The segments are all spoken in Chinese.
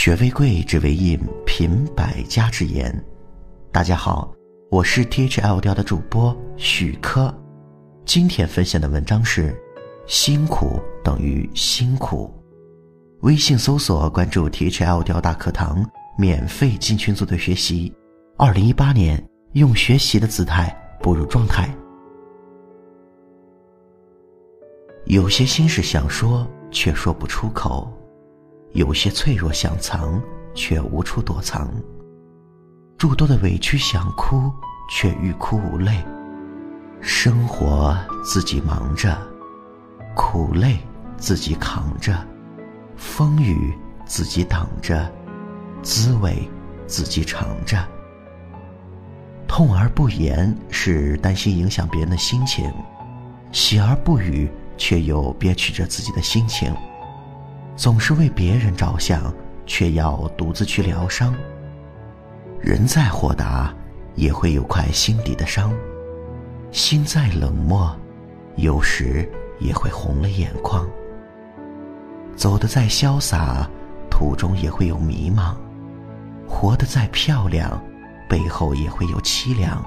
学为贵，只为引，品百家之言。大家好，我是 THL 调的主播许科。今天分享的文章是：辛苦等于辛苦。微信搜索关注 THL 调大课堂，免费进群组队学习。二零一八年，用学习的姿态步入状态。有些心事想说，却说不出口。有些脆弱想藏，却无处躲藏；诸多的委屈想哭，却欲哭无泪。生活自己忙着，苦累自己扛着，风雨自己挡着，滋味自己尝着。痛而不言是担心影响别人的心情，喜而不语却又憋屈着自己的心情。总是为别人着想，却要独自去疗伤。人再豁达，也会有块心底的伤；心再冷漠，有时也会红了眼眶。走得再潇洒，途中也会有迷茫；活得再漂亮，背后也会有凄凉。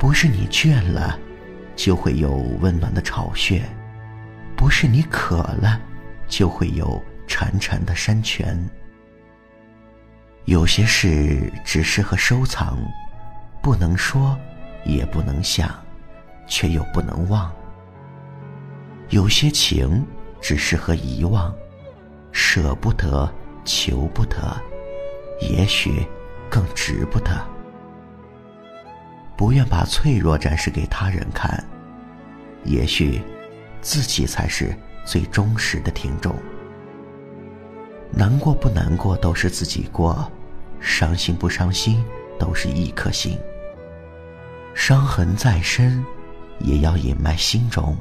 不是你倦了，就会有温暖的巢穴；不是你渴了。就会有潺潺的山泉。有些事只适合收藏，不能说，也不能想，却又不能忘。有些情只适合遗忘，舍不得，求不得，也许更值不得。不愿把脆弱展示给他人看，也许自己才是。最忠实的听众，难过不难过都是自己过，伤心不伤心都是一颗心。伤痕再深，也要隐埋心中。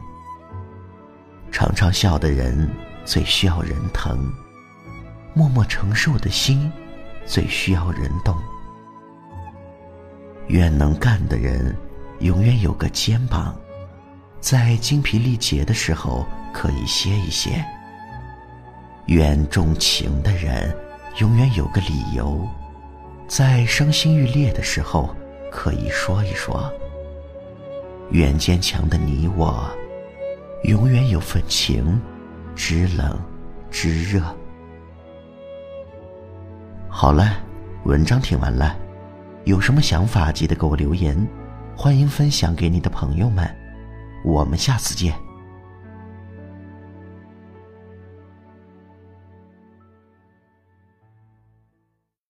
常常笑的人最需要人疼，默默承受的心最需要人懂。愿能干的人永远有个肩膀，在精疲力竭的时候。可以歇一歇。愿重情的人永远有个理由，在伤心欲裂的时候可以说一说。愿坚强的你我，永远有份情，知冷知热。好了，文章听完了，有什么想法记得给我留言，欢迎分享给你的朋友们。我们下次见。